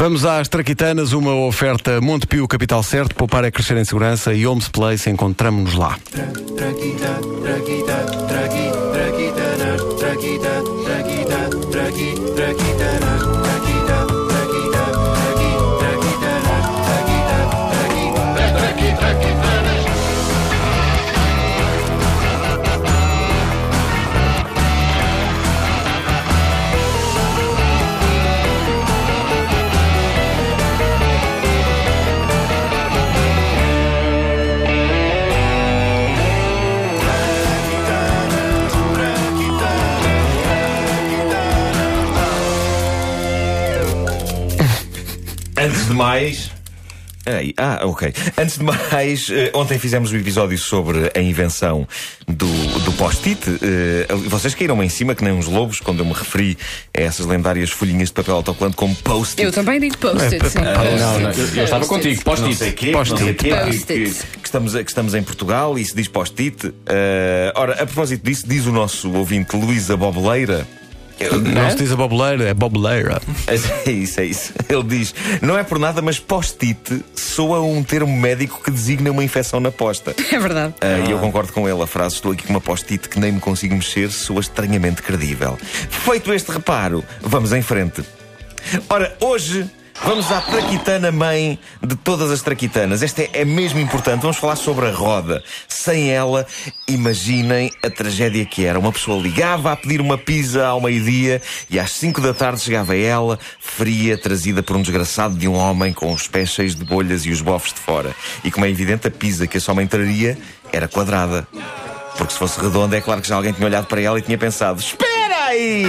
Vamos às Traquitanas, uma oferta Montepio Capital Certo, poupar é crescer em segurança e Homes Place, encontramos-nos lá. Antes de mais. Ah, ok. Antes de mais, eh, ontem fizemos um episódio sobre a invenção do, do post-it. Eh, vocês caíram em cima que nem uns lobos quando eu me referi a essas lendárias folhinhas de papel autocolante como post-it. Eu também digo post-it, sim. Não, não, eu, eu estava contigo, post-it. Post-it. que estamos, que estamos em Portugal e se diz post-it. Eh, ora, a propósito disso, diz o nosso ouvinte Luísa Bobeleira. Não se diz a bobeleira, é bobeleira. É isso, é isso. Ele diz: não é por nada, mas post-it soa um termo médico que designa uma infecção na posta. É verdade. Ah, E eu concordo com ele. A frase estou aqui com uma post-it que nem me consigo mexer soa estranhamente credível. Feito este reparo, vamos em frente. Ora, hoje vamos à traquitana mãe de todas as traquitanas. Esta é, é mesmo importante. Vamos falar sobre a roda. Sem ela, imaginem a tragédia que era. Uma pessoa ligava a pedir uma pizza ao meio-dia e às 5 da tarde chegava ela, fria, trazida por um desgraçado de um homem com os pés cheios de bolhas e os bofos de fora. E como é evidente, a pizza que esse homem traria era quadrada. Porque se fosse redonda, é claro que já alguém tinha olhado para ela e tinha pensado: Espera aí!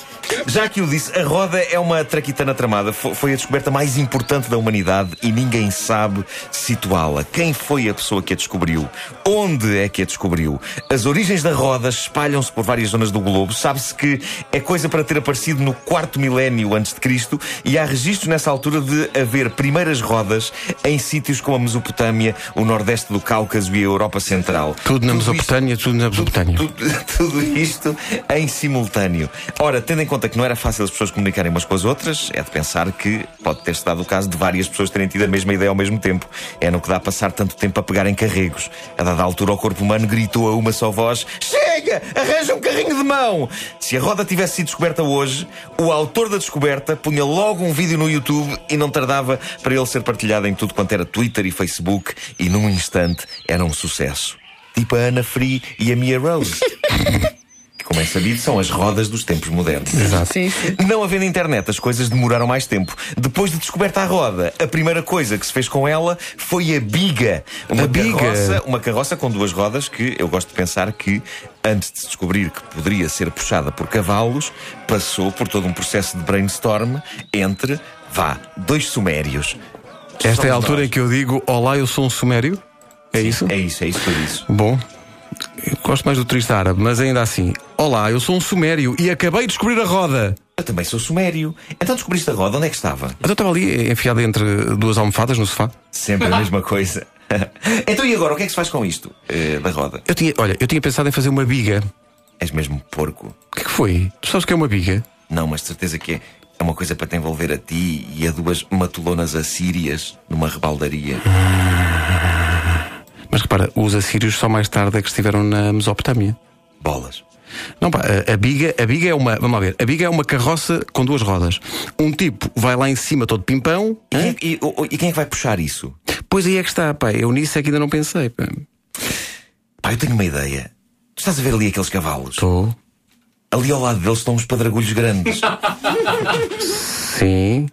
Já que o disse, a roda é uma traquitana tramada. Fo- Foi a descoberta mais importante da humanidade e ninguém sabe situá-la. Quem foi a pessoa que a descobriu? Onde é que a descobriu? As origens da roda espalham-se por várias zonas do globo. Sabe-se que é coisa para ter aparecido no quarto milénio antes de Cristo e há registros nessa altura de haver primeiras rodas em sítios como a Mesopotâmia, o nordeste do Cáucaso e a Europa Central. Tudo na Mesopotâmia, tudo na Mesopotâmia. tudo, tudo isto em simultâneo. Ora, tendo em conta que não era fácil as pessoas comunicarem umas com as outras, é de pensar que pode ter-se dado o caso de várias pessoas terem tido a mesma ideia ao mesmo tempo. É no que dá a passar tanto tempo a pegar em carregos. A dada altura, o corpo humano gritou a uma só voz: Chega! Arranja um carrinho de mão! Se a roda tivesse sido descoberta hoje, o autor da descoberta punha logo um vídeo no YouTube e não tardava para ele ser partilhado em tudo quanto era Twitter e Facebook, e num instante era um sucesso. Tipo a Ana Free e a Mia Rose. que, como é sabido, são as rodas dos tempos modernos. Exato. Sim, sim. Não havendo internet, as coisas demoraram mais tempo. Depois de descoberta a roda, a primeira coisa que se fez com ela foi a biga. Uma A biga? carroça, uma carroça com duas rodas que eu gosto de pensar que, antes de se descobrir que poderia ser puxada por cavalos, passou por todo um processo de brainstorm entre, vá, dois sumérios. Esta é a Somos altura nós. em que eu digo: Olá, eu sou um sumério. É isso? É isso, é isso que eu disse. Bom. Eu gosto mais do triste árabe, mas ainda assim. Olá, eu sou um sumério e acabei de descobrir a roda. Eu também sou sumério. Então descobriste a roda, onde é que estava? Mas eu estava ali enfiado entre duas almofadas no sofá. Sempre a mesma coisa. então e agora, o que é que se faz com isto eh, da roda? Eu tinha, olha, eu tinha pensado em fazer uma biga. És mesmo porco? O que é que foi? Tu sabes o que é uma biga? Não, mas de certeza que é. É uma coisa para te envolver a ti e a duas matulonas assírias numa rebaldaria. Mas repara, os assírios só mais tarde é que estiveram na Mesopotâmia. Bolas. Não, pá, a, biga, a biga é uma. Vamos ver. A biga é uma carroça com duas rodas. Um tipo vai lá em cima todo pimpão. E, e- e quem é que vai puxar isso? Pois aí é que está, pá. Eu nisso é que ainda não pensei. pá. Pá, eu tenho uma ideia. Tu estás a ver ali aqueles cavalos? Estou. Ali ao lado deles estão uns padragulhos grandes. Sim.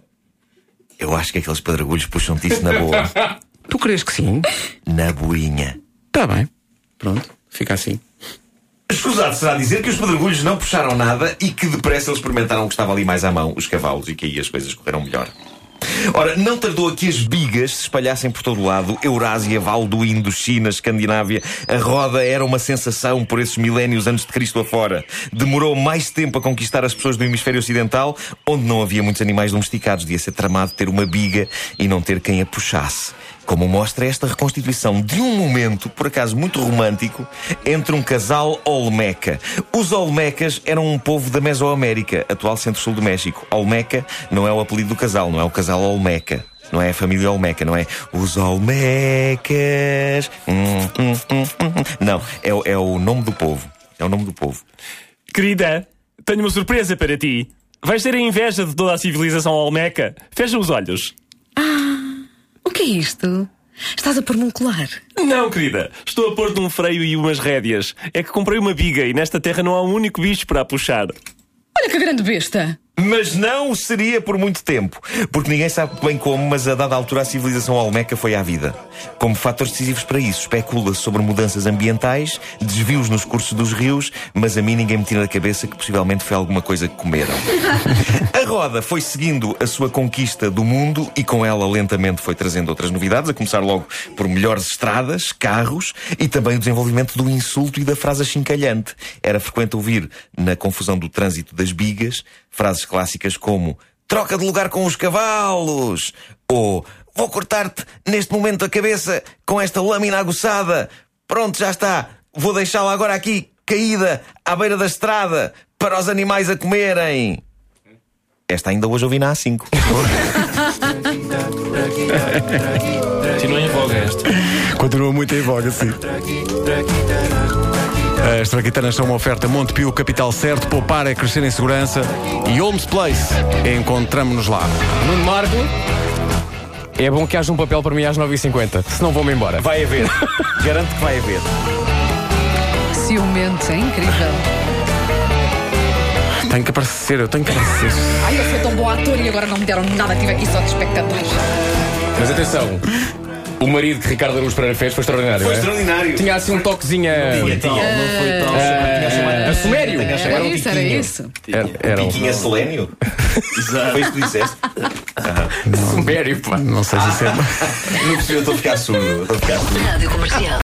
Eu acho que aqueles padragulhos puxam-te isso na boa. Tu crees que sim? Na boinha. Está bem. Pronto. Fica assim. Escusado será dizer que os pedregulhos não puxaram nada e que depressa eles experimentaram o que estava ali mais à mão, os cavalos, e que aí as coisas correram melhor. Ora, não tardou a que as bigas se espalhassem por todo o lado. Eurásia, Val do Indo, China, Escandinávia. A roda era uma sensação por esses milénios antes de Cristo afora. Demorou mais tempo a conquistar as pessoas do hemisfério ocidental, onde não havia muitos animais domesticados. Devia ser tramado ter uma biga e não ter quem a puxasse. Como mostra esta reconstituição de um momento, por acaso muito romântico, entre um casal Olmeca. Os Olmecas eram um povo da Mesoamérica, atual centro-sul do México. Olmeca não é o apelido do casal, não é o casal Olmeca. Não é a família Olmeca, não é os Olmecas. Hum, hum, hum. Não, é, é o nome do povo. É o nome do povo. Querida, tenho uma surpresa para ti. Vais ter a inveja de toda a civilização olmeca. Fecha os olhos. O que é isto? Estás a pôr-me um colar? Não, querida. Estou a pôr-te um freio e umas rédeas. É que comprei uma biga e nesta terra não há um único bicho para a puxar. Olha que grande besta! Mas não seria por muito tempo, porque ninguém sabe bem como, mas a dada altura a civilização olmeca foi à vida. Como fatores decisivos para isso, especula-se sobre mudanças ambientais, desvios nos cursos dos rios, mas a mim ninguém me tira da cabeça que possivelmente foi alguma coisa que comeram. A roda foi seguindo a sua conquista do mundo e com ela lentamente foi trazendo outras novidades, a começar logo por melhores estradas, carros e também o desenvolvimento do insulto e da frase achincalhante. Era frequente ouvir, na confusão do trânsito das bigas, frases clássicas como troca de lugar com os cavalos ou vou cortar-te neste momento a cabeça com esta lâmina aguçada. Pronto, já está. Vou deixá-la agora aqui, caída, à beira da estrada, para os animais a comerem. Esta ainda hoje ouvi na A5. Continua em voga esta. Continua muito em voga, sim. As traquitanas são uma oferta Montepio, capital certo, poupar é crescer em segurança e Holmes Place. Encontramos-nos lá. Nuno Marco. É bom que haja um papel para mim às 9h50, senão vou-me embora. Vai haver. Garanto que vai haver. Ciumento, é incrível. Tenho que aparecer, eu tenho que aparecer. Ai, eu sou tão bom ator e agora não me deram nada, tive aqui só de espectadores. Mas atenção, o marido que Ricardo Araújo Pereira fez foi extraordinário. Foi não é? extraordinário. Tinha assim um toquezinho a. Tinha, tinha. Não foi tão. a- a sumério. Era isso, era isso. Era, era um- Piquinha Selênio? Foi isso que disseste? Sumério, pá. não sei se isso é. Não percebi, eu estou a ficar surdo. Estou a ficar surdo. Rádio Comercial.